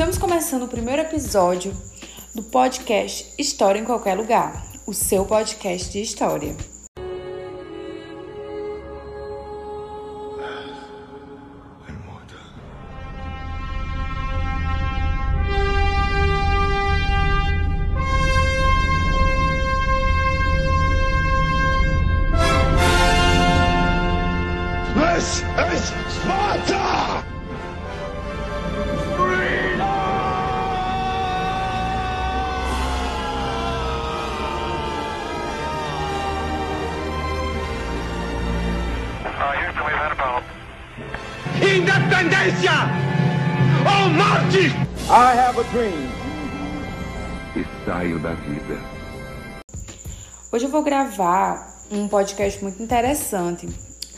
Estamos começando o primeiro episódio do podcast História em Qualquer Lugar, o seu podcast de história. Houston, we've had a problem. Independencia! Oh, Marte! I have a dream. e saiu da vida. Hoje eu vou gravar um podcast muito interessante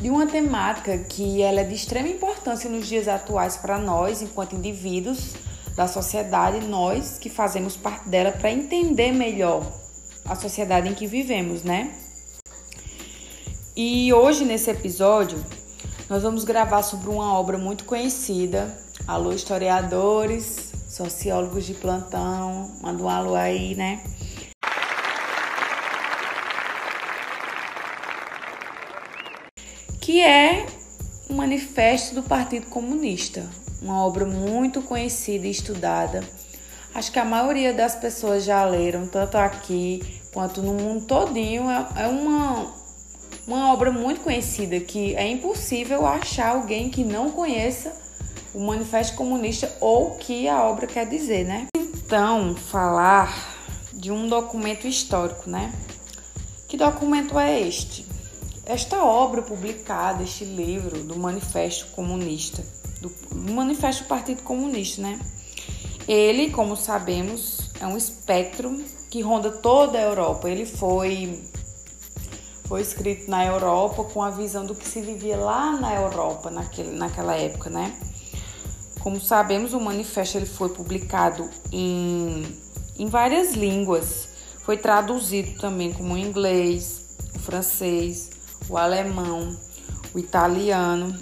de uma temática que ela é de extrema importância nos dias atuais para nós, enquanto indivíduos da sociedade, nós que fazemos parte dela para entender melhor a sociedade em que vivemos, né? E hoje nesse episódio nós vamos gravar sobre uma obra muito conhecida. Alô historiadores, sociólogos de plantão, manda um alô aí, né? que é o Manifesto do Partido Comunista, uma obra muito conhecida e estudada. Acho que a maioria das pessoas já leram, tanto aqui quanto no mundo todinho. É é uma, uma obra muito conhecida que é impossível achar alguém que não conheça o Manifesto Comunista ou o que a obra quer dizer, né? Então, falar de um documento histórico, né? Que documento é este? Esta obra publicada, este livro do Manifesto Comunista, do, Manifesto do Partido Comunista, né? Ele, como sabemos, é um espectro que ronda toda a Europa. Ele foi foi escrito na Europa com a visão do que se vivia lá na Europa naquele, naquela época, né? Como sabemos, o manifesto ele foi publicado em, em várias línguas. Foi traduzido também como o inglês, o francês, o alemão, o italiano,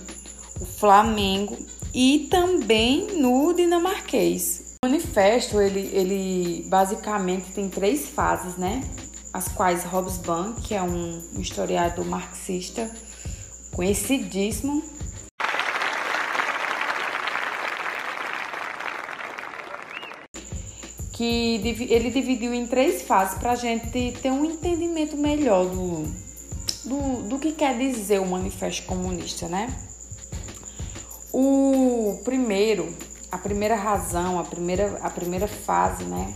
o flamengo e também no dinamarquês. O manifesto ele, ele basicamente tem três fases, né? As quais Hobsbawm, que é um historiador marxista conhecidíssimo, que ele dividiu em três fases para a gente ter um entendimento melhor do, do, do que quer dizer o Manifesto Comunista, né? O primeiro, a primeira razão, a primeira, a primeira fase, né,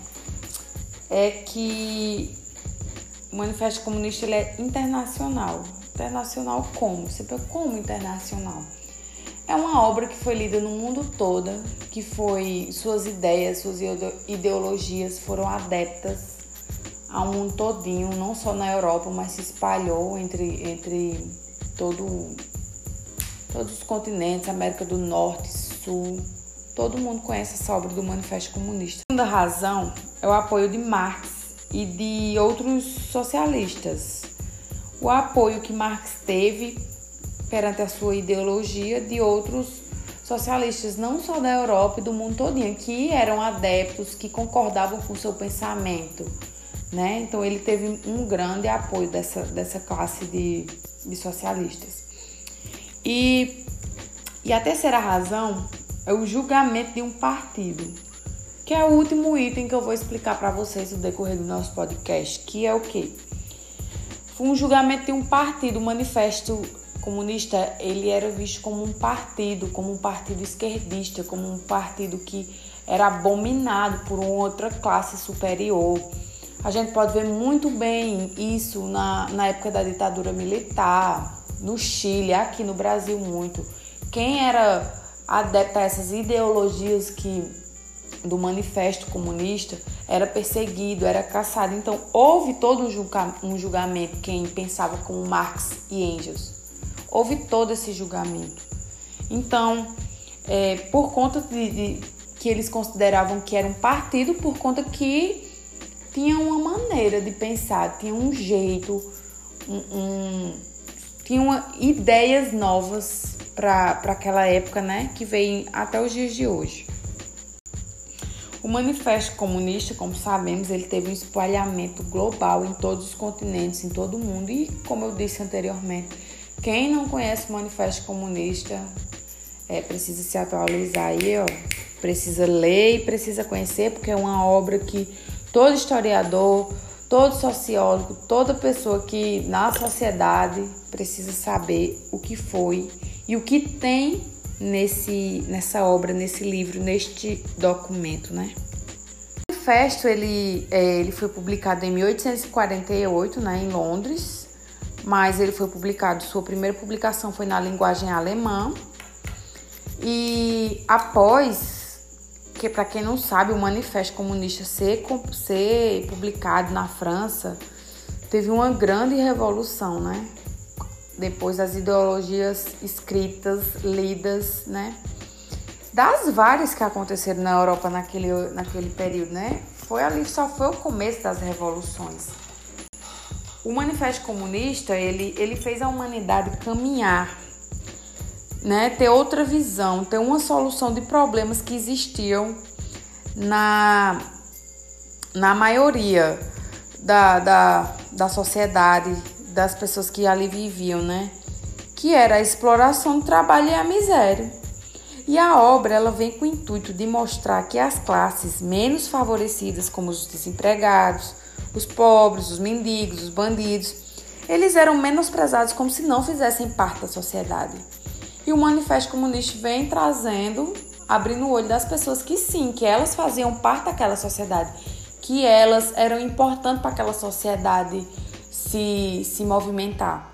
é que o Manifesto Comunista ele é internacional. Internacional como? Você pensa, como internacional? É uma obra que foi lida no mundo todo, que foi suas ideias, suas ide- ideologias foram adeptas ao mundo todinho, não só na Europa, mas se espalhou entre, entre todo, todos os continentes, América do Norte, Sul. Todo mundo conhece essa obra do Manifesto Comunista. A segunda razão é o apoio de Marx e de outros socialistas. O apoio que Marx teve perante a sua ideologia de outros socialistas, não só da Europa e do mundo todinho, que eram adeptos, que concordavam com o seu pensamento, né? Então ele teve um grande apoio dessa, dessa classe de, de socialistas. E, e a terceira razão é o julgamento de um partido, que é o último item que eu vou explicar para vocês no decorrer do nosso podcast, que é o quê? Foi um julgamento de um partido, o manifesto comunista, ele era visto como um partido, como um partido esquerdista, como um partido que era abominado por uma outra classe superior. A gente pode ver muito bem isso na, na época da ditadura militar, no Chile, aqui no Brasil muito. Quem era adepto a essas ideologias que do manifesto comunista era perseguido, era caçado. Então houve todo um, julga, julgamento quem pensava como Marx e Engels. Houve todo esse julgamento. Então, é, por conta de, de que eles consideravam que era um partido, por conta que tinha uma maneira de pensar, tinha um jeito, um, um, tinham ideias novas para aquela época, né? Que veio até os dias de hoje. O Manifesto Comunista, como sabemos, ele teve um espalhamento global em todos os continentes, em todo o mundo. E, como eu disse anteriormente, quem não conhece o Manifesto Comunista é, precisa se atualizar aí, ó. Precisa ler e precisa conhecer, porque é uma obra que todo historiador, todo sociólogo, toda pessoa que na sociedade precisa saber o que foi e o que tem nesse, nessa obra, nesse livro, neste documento, né? O manifesto ele, é, ele foi publicado em 1848, né, em Londres, mas ele foi publicado, sua primeira publicação foi na linguagem alemã. E após, que para quem não sabe, o Manifesto Comunista ser, ser publicado na França, teve uma grande revolução, né? Depois das ideologias escritas, lidas, né? Das várias que aconteceram na Europa naquele, naquele período, né? Foi ali, só foi o começo das revoluções. O Manifesto Comunista, ele, ele fez a humanidade caminhar, né? Ter outra visão, ter uma solução de problemas que existiam na, na maioria da, da, da sociedade das pessoas que ali viviam, né? Que era a exploração do trabalho e a miséria. E a obra ela vem com o intuito de mostrar que as classes menos favorecidas, como os desempregados, os pobres, os mendigos, os bandidos, eles eram menosprezados como se não fizessem parte da sociedade. E o Manifesto Comunista vem trazendo, abrindo o olho das pessoas que sim, que elas faziam parte daquela sociedade, que elas eram importantes para aquela sociedade se, se movimentar.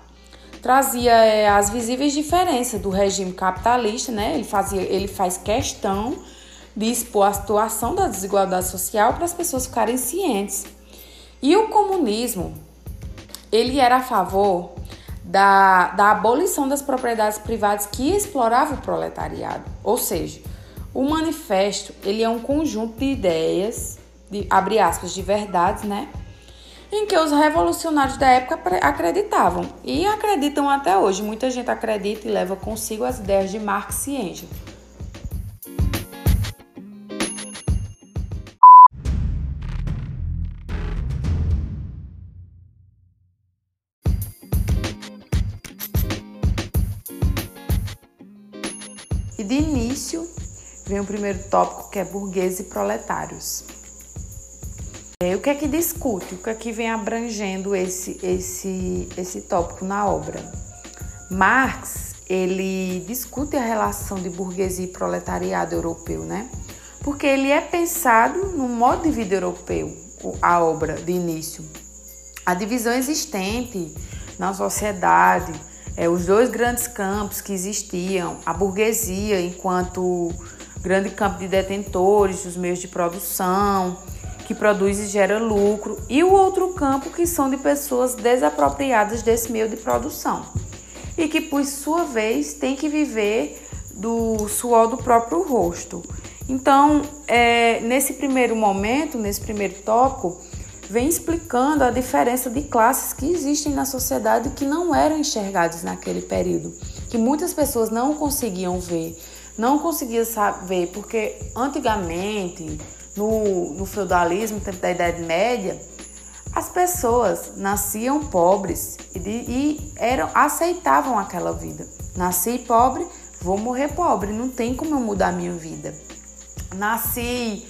Trazia é, as visíveis diferenças do regime capitalista, né? Ele, fazia, ele faz questão de expor a situação da desigualdade social para as pessoas ficarem cientes. E o comunismo, ele era a favor da, da abolição das propriedades privadas que exploravam o proletariado. Ou seja, o manifesto ele é um conjunto de ideias, de, abre aspas, de verdades, né? Em que os revolucionários da época acreditavam e acreditam até hoje. Muita gente acredita e leva consigo as ideias de Marx e Engels. E de início vem o primeiro tópico que é burgueses e proletários. É, o que é que discute, o que é que vem abrangendo esse, esse, esse tópico na obra? Marx, ele discute a relação de burguesia e proletariado europeu, né? Porque ele é pensado no modo de vida europeu, a obra de início. A divisão existente na sociedade, é, os dois grandes campos que existiam, a burguesia enquanto grande campo de detentores dos meios de produção, que produz e gera lucro, e o outro campo que são de pessoas desapropriadas desse meio de produção e que, por sua vez, tem que viver do suor do próprio rosto. Então, é, nesse primeiro momento, nesse primeiro tópico, vem explicando a diferença de classes que existem na sociedade que não eram enxergadas naquele período, que muitas pessoas não conseguiam ver, não conseguiam saber, porque antigamente no, no feudalismo, no tempo da Idade Média, as pessoas nasciam pobres e, de, e eram, aceitavam aquela vida. Nasci pobre, vou morrer pobre, não tem como eu mudar a minha vida. Nasci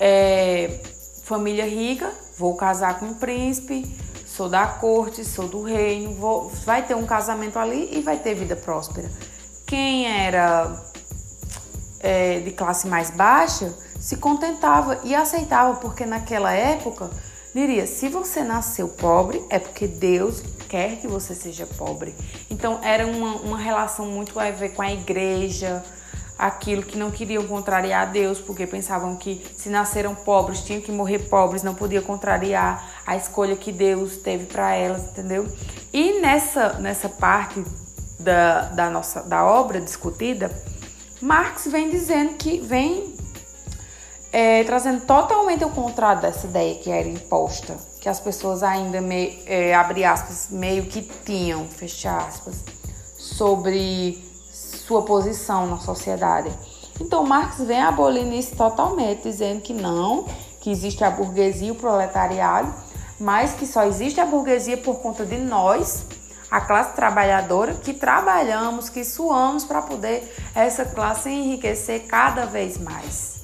é, família rica, vou casar com um príncipe, sou da corte, sou do reino, vou, vai ter um casamento ali e vai ter vida próspera. Quem era é, de classe mais baixa se contentava e aceitava, porque naquela época diria: se você nasceu pobre, é porque Deus quer que você seja pobre. Então era uma, uma relação muito a ver com a igreja, aquilo que não queriam contrariar a Deus, porque pensavam que se nasceram pobres, tinham que morrer pobres, não podia contrariar a escolha que Deus teve para elas, entendeu? E nessa, nessa parte da, da nossa da obra discutida, Marx vem dizendo que vem é, trazendo totalmente o contrário dessa ideia que era imposta, que as pessoas ainda, me, é, abre aspas, meio que tinham, fecha aspas, sobre sua posição na sociedade. Então Marx vem abolindo isso totalmente, dizendo que não, que existe a burguesia e o proletariado, mas que só existe a burguesia por conta de nós, a classe trabalhadora, que trabalhamos, que suamos para poder essa classe enriquecer cada vez mais.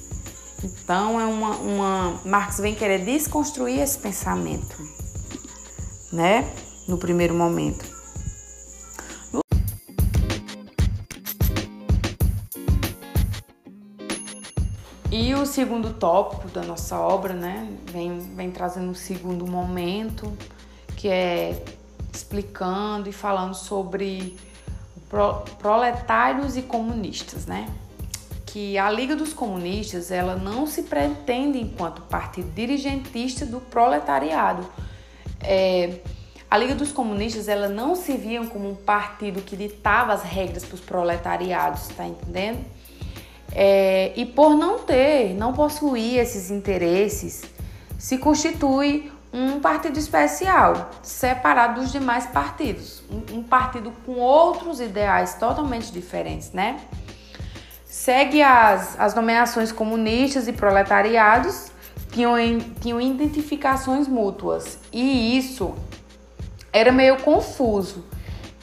Então é uma, uma Marx vem querer desconstruir esse pensamento, né? No primeiro momento. E o segundo tópico da nossa obra, né, vem, vem trazendo um segundo momento, que é explicando e falando sobre proletários e comunistas, né? Que a Liga dos Comunistas, ela não se pretende enquanto partido dirigentista do proletariado. É, a Liga dos Comunistas, ela não se via como um partido que ditava as regras para os proletariados, tá entendendo? É, e por não ter, não possuir esses interesses, se constitui um partido especial, separado dos demais partidos, um, um partido com outros ideais totalmente diferentes, né? Segue as, as nomeações comunistas e proletariados, tinham, tinham identificações mútuas, e isso era meio confuso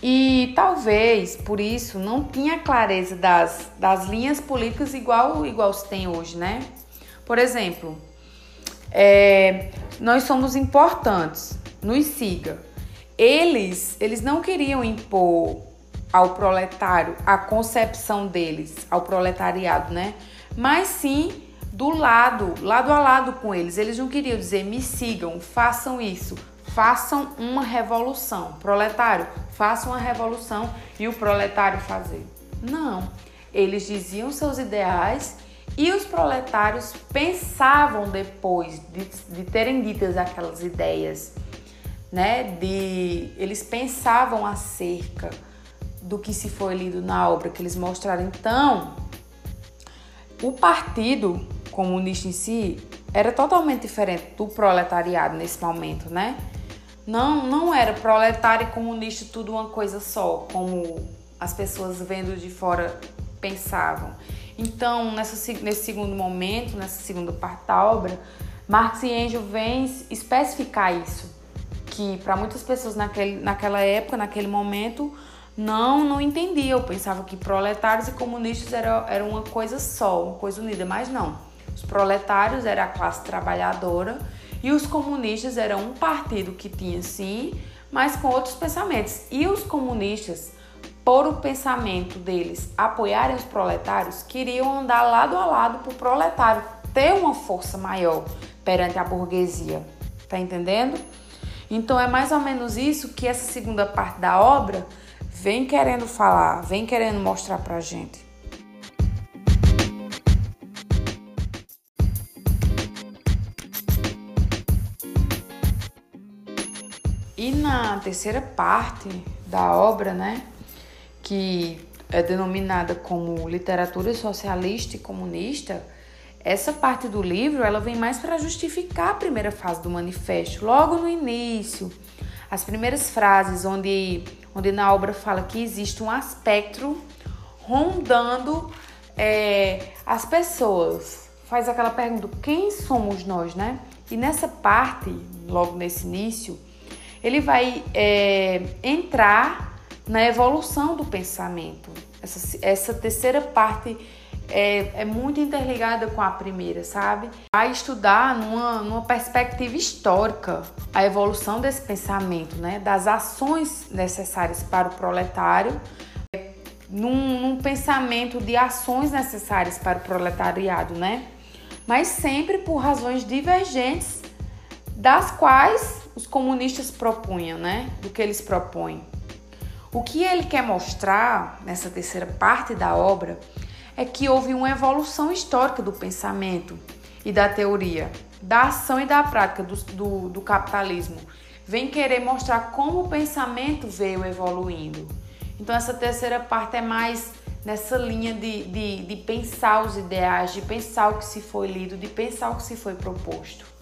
e talvez por isso não tinha clareza das, das linhas políticas igual, igual se tem hoje, né? Por exemplo, é, nós somos importantes, nos siga. Eles, eles não queriam impor ao proletário a concepção deles, ao proletariado, né? Mas sim do lado, lado a lado com eles. Eles não queriam dizer me sigam, façam isso, façam uma revolução. Proletário, façam uma revolução e o proletário fazer. Não. Eles diziam seus ideais e os proletários pensavam depois de, de terem ditas aquelas ideias, né? De eles pensavam acerca do que se foi lido na obra que eles mostraram. Então, o partido comunista em si era totalmente diferente do proletariado nesse momento, né? Não, não era proletário e comunista tudo uma coisa só, como as pessoas vendo de fora pensavam. Então, nessa, nesse segundo momento, nessa segunda parte da obra, Marx e Engels vêm especificar isso, que para muitas pessoas naquele, naquela época, naquele momento, não não entendiam, pensavam que proletários e comunistas eram era uma coisa só, uma coisa unida, mas não. Os proletários era a classe trabalhadora e os comunistas eram um partido que tinha sim, mas com outros pensamentos. E os comunistas, por o pensamento deles apoiarem os proletários, queriam andar lado a lado para o proletário ter uma força maior perante a burguesia. Tá entendendo? Então é mais ou menos isso que essa segunda parte da obra vem querendo falar, vem querendo mostrar pra gente. E na terceira parte da obra, né, que é denominada como literatura socialista e comunista, essa parte do livro ela vem mais para justificar a primeira fase do manifesto, logo no início, as primeiras frases onde, onde na obra fala que existe um aspecto rondando é, as pessoas. Faz aquela pergunta: quem somos nós, né? E nessa parte, logo nesse início, ele vai é, entrar na evolução do pensamento. Essa, essa terceira parte é, é, muito interligada com a primeira, sabe? Vai estudar numa, numa perspectiva histórica a evolução desse pensamento, né? Das ações necessárias para o proletário, num, num pensamento de ações necessárias para o proletariado, né? Mas sempre por razões divergentes, das quais os comunistas propunham, né? Do que eles propõem. O que ele quer mostrar nessa terceira parte da obra é que houve uma evolução histórica do pensamento e da teoria, da ação e da prática do, do, do capitalismo. Vem querer mostrar como o pensamento veio evoluindo. Então, essa terceira parte é mais nessa linha de, de, de pensar os ideais, de pensar o que se foi lido, de pensar o que se foi proposto.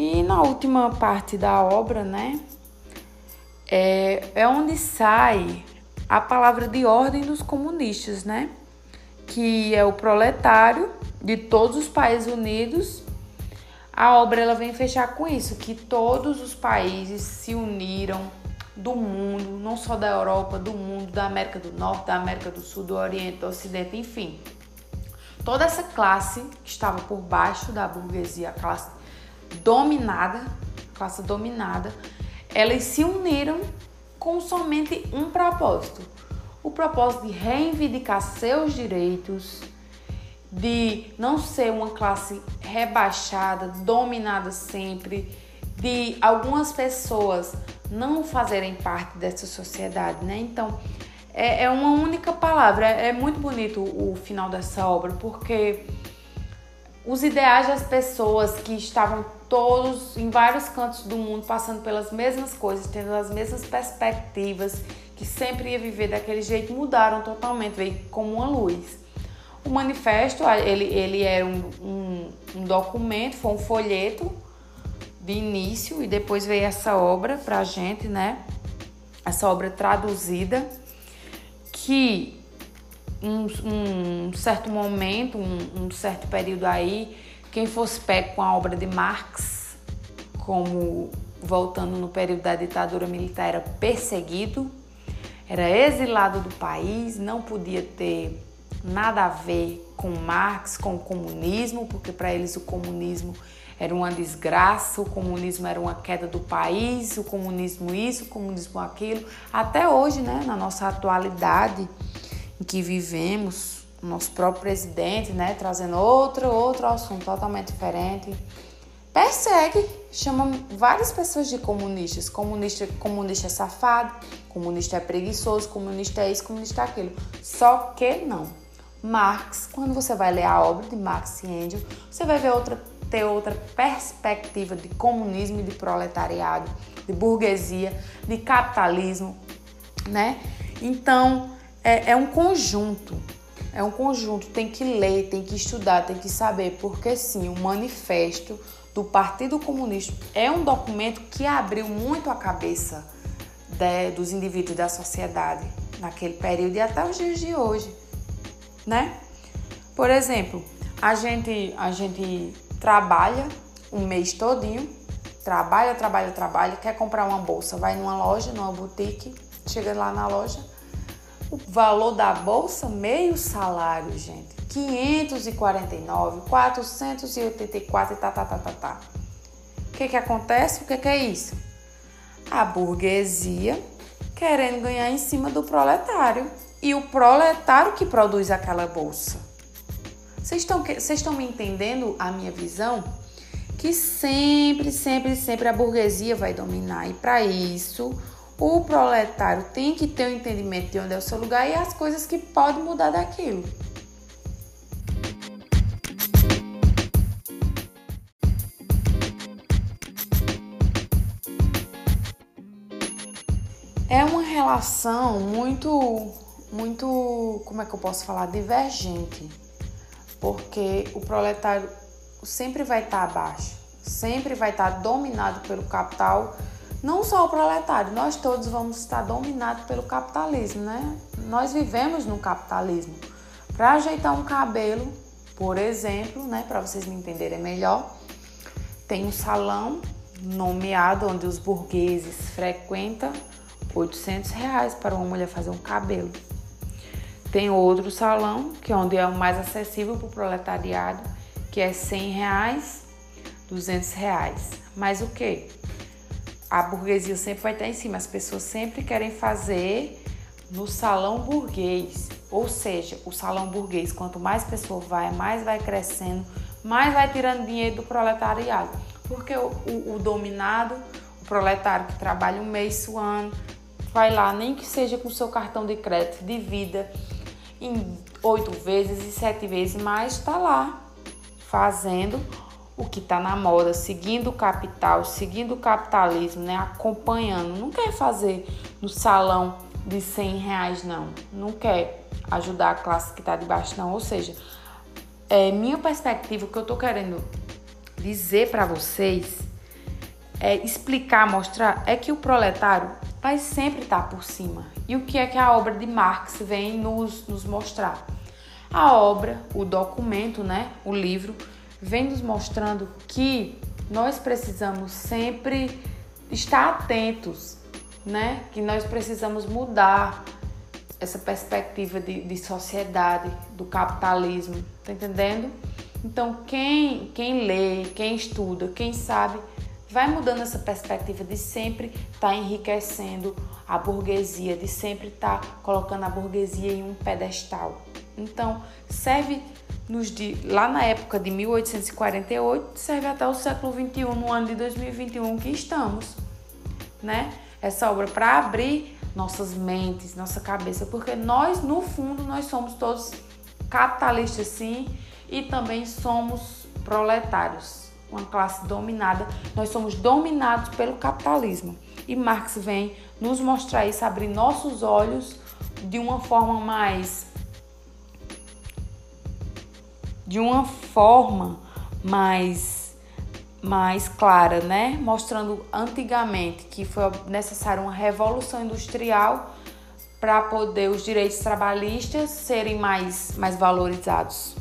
E na última parte da obra, né, é, é onde sai a palavra de ordem dos comunistas, né? Que é o proletário de todos os países unidos. A obra ela vem fechar com isso, que todos os países se uniram do mundo, não só da Europa, do mundo, da América do Norte, da América do Sul, do Oriente, do Ocidente, enfim. Toda essa classe que estava por baixo da burguesia, a classe dominada, classe dominada, elas se uniram com somente um propósito: o propósito de reivindicar seus direitos, de não ser uma classe rebaixada, dominada sempre, de algumas pessoas não fazerem parte dessa sociedade, né? Então, é, é uma única palavra. É, é muito bonito o final dessa obra, porque os ideais das pessoas que estavam todos em vários cantos do mundo passando pelas mesmas coisas, tendo as mesmas perspectivas, que sempre ia viver daquele jeito, mudaram totalmente, veio como uma luz. O manifesto, ele, ele era um, um, um documento, foi um folheto de início e depois veio essa obra pra gente, né? Essa obra traduzida que um, um certo momento, um, certo período aí, quem fosse pego com a obra de Marx, como voltando no período da ditadura militar, era perseguido, era exilado do país, não podia ter nada a ver com Marx, com o comunismo, porque para eles o comunismo era uma desgraça, o comunismo era uma queda do país, o comunismo isso, o comunismo aquilo. Até hoje, né, na nossa atualidade em que vivemos, nosso próprio presidente, né, trazendo outro, outro assunto totalmente diferente, persegue, chama várias pessoas de comunistas. Comunista, comunista é safado, comunista é preguiçoso, comunista é isso, comunista é aquilo. Só que não. Marx, quando você vai ler a obra de Marx e Engels, você vai ver outra, ter outra perspectiva de comunismo e de proletariado, de burguesia, de capitalismo, né? Então, é, é um conjunto é um conjunto, tem que ler, tem que estudar, tem que saber, porque sim, o manifesto do Partido Comunista é um documento que abriu muito a cabeça de, dos indivíduos da sociedade naquele período e até os dias de hoje, né? Por exemplo, a gente, a gente trabalha um mês todinho, trabalha, trabalha, trabalha, quer comprar uma bolsa, vai numa loja, numa boutique, chega lá na loja, o valor da bolsa, meio salário, gente. 549, 484 e tá, tá, tá, tá, tá. O que que acontece? O que que é isso? A burguesia querendo ganhar em cima do proletário. E o proletário que produz aquela bolsa. Vocês estão, vocês estão me entendendo a minha visão? Que sempre, sempre, sempre a burguesia vai dominar. E para isso, o proletário tem que ter o um entendimento de onde é o seu lugar e as coisas que podem mudar daquilo. É uma relação muito, muito, como é que eu posso falar, divergente, porque o proletário sempre vai estar abaixo, sempre vai estar dominado pelo capital não só o proletário, nós todos vamos estar dominados pelo capitalismo, né? Nós vivemos no capitalismo. Para ajeitar um cabelo, por exemplo, né, para vocês me entenderem melhor, tem um salão nomeado onde os burgueses frequentam 800 reais para uma mulher fazer um cabelo. Tem outro salão, que é onde é o mais acessível para o proletariado, que é 100 reais, 200 reais. Mas o que? A burguesia sempre vai estar em cima. As pessoas sempre querem fazer no salão burguês. Ou seja, o salão burguês, quanto mais pessoa vai, mais vai crescendo, mais vai tirando dinheiro do proletariado. Porque o, o, o dominado, o proletário que trabalha um mês suando, vai lá, nem que seja com seu cartão de crédito, de vida em oito vezes e sete vezes, mas está lá fazendo o que está na moda, seguindo o capital, seguindo o capitalismo, né? acompanhando. Não quer fazer no salão de 100 reais, não. Não quer ajudar a classe que está debaixo, não. Ou seja, é minha perspectiva, o que eu estou querendo dizer para vocês é, explicar, mostrar, é que o proletário vai sempre estar por cima. E o que é que a obra de Marx vem nos, nos mostrar? A obra, o documento, né, o livro, vem nos mostrando que nós precisamos sempre estar atentos, né? Que nós precisamos mudar essa perspectiva de, de sociedade, do capitalismo, tá entendendo? Então, quem, quem lê, quem estuda, quem sabe, vai mudando essa perspectiva de sempre estar tá enriquecendo a burguesia, de sempre estar tá colocando a burguesia em um pedestal. Então, serve nos de, lá na época de 1848, serve até o século 21, no ano de 2021 que estamos, né? Essa obra para abrir nossas mentes, nossa cabeça, porque nós, no fundo, nós somos todos capitalistas sim e também somos proletários, uma classe dominada. Nós somos dominados pelo capitalismo. E Marx vem nos mostrar isso, abrir nossos olhos de uma forma mais de uma forma mais mais clara, né? Mostrando antigamente que foi necessária uma revolução industrial para poder os direitos trabalhistas serem mais, mais valorizados.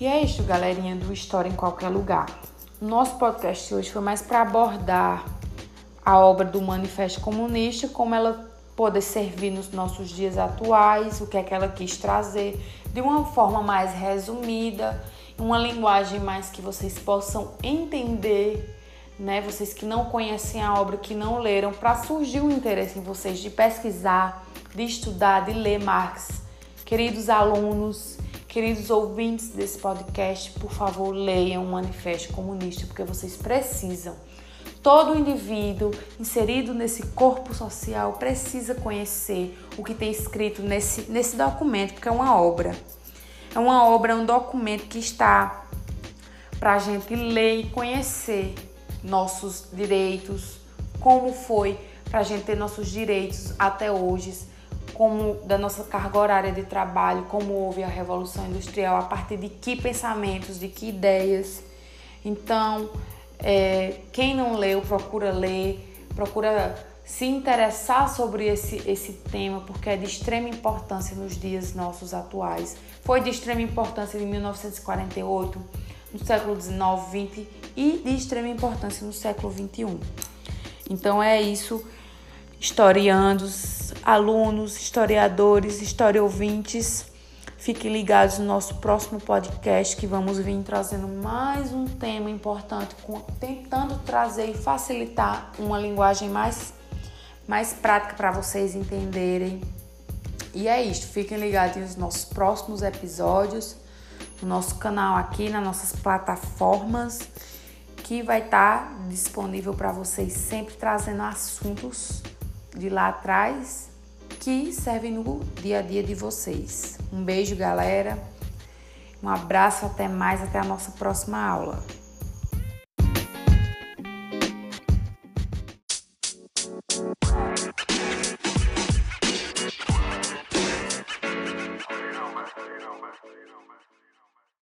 E é isso, galerinha do História em Qualquer Lugar. Nosso podcast hoje foi mais para abordar a obra do Manifesto Comunista, como ela pode servir nos nossos dias atuais, o que é que ela quis trazer, de uma forma mais resumida, uma linguagem mais que vocês possam entender, né? Vocês que não conhecem a obra, que não leram, para surgir um interesse em vocês de pesquisar, de estudar, de ler Marx. Queridos alunos, queridos ouvintes desse podcast, por favor, leiam o Manifesto Comunista, porque vocês precisam Todo indivíduo inserido nesse corpo social precisa conhecer o que tem escrito nesse, nesse documento, porque é uma obra. É uma obra, é um documento que está para a gente ler e conhecer nossos direitos, como foi para a gente ter nossos direitos até hoje, como da nossa carga horária de trabalho, como houve a revolução industrial, a partir de que pensamentos, de que ideias. Então, é, quem não leu, procura ler, procura se interessar sobre esse, esse tema, porque é de extrema importância nos dias nossos atuais. Foi de extrema importância em 1948, no século 19, 20 e de extrema importância no século 21. Então é isso, historiandos, alunos, historiadores, história ouvintes. Fiquem ligados no nosso próximo podcast que vamos vir trazendo mais um tema importante, tentando trazer e facilitar uma linguagem mais, mais prática para vocês entenderem. E é isto, fiquem ligados nos nossos próximos episódios, no nosso canal aqui, nas nossas plataformas, que vai estar tá disponível para vocês sempre trazendo assuntos de lá atrás que servem no dia a dia de vocês. Um beijo, galera. Um abraço, até mais, até a nossa próxima aula.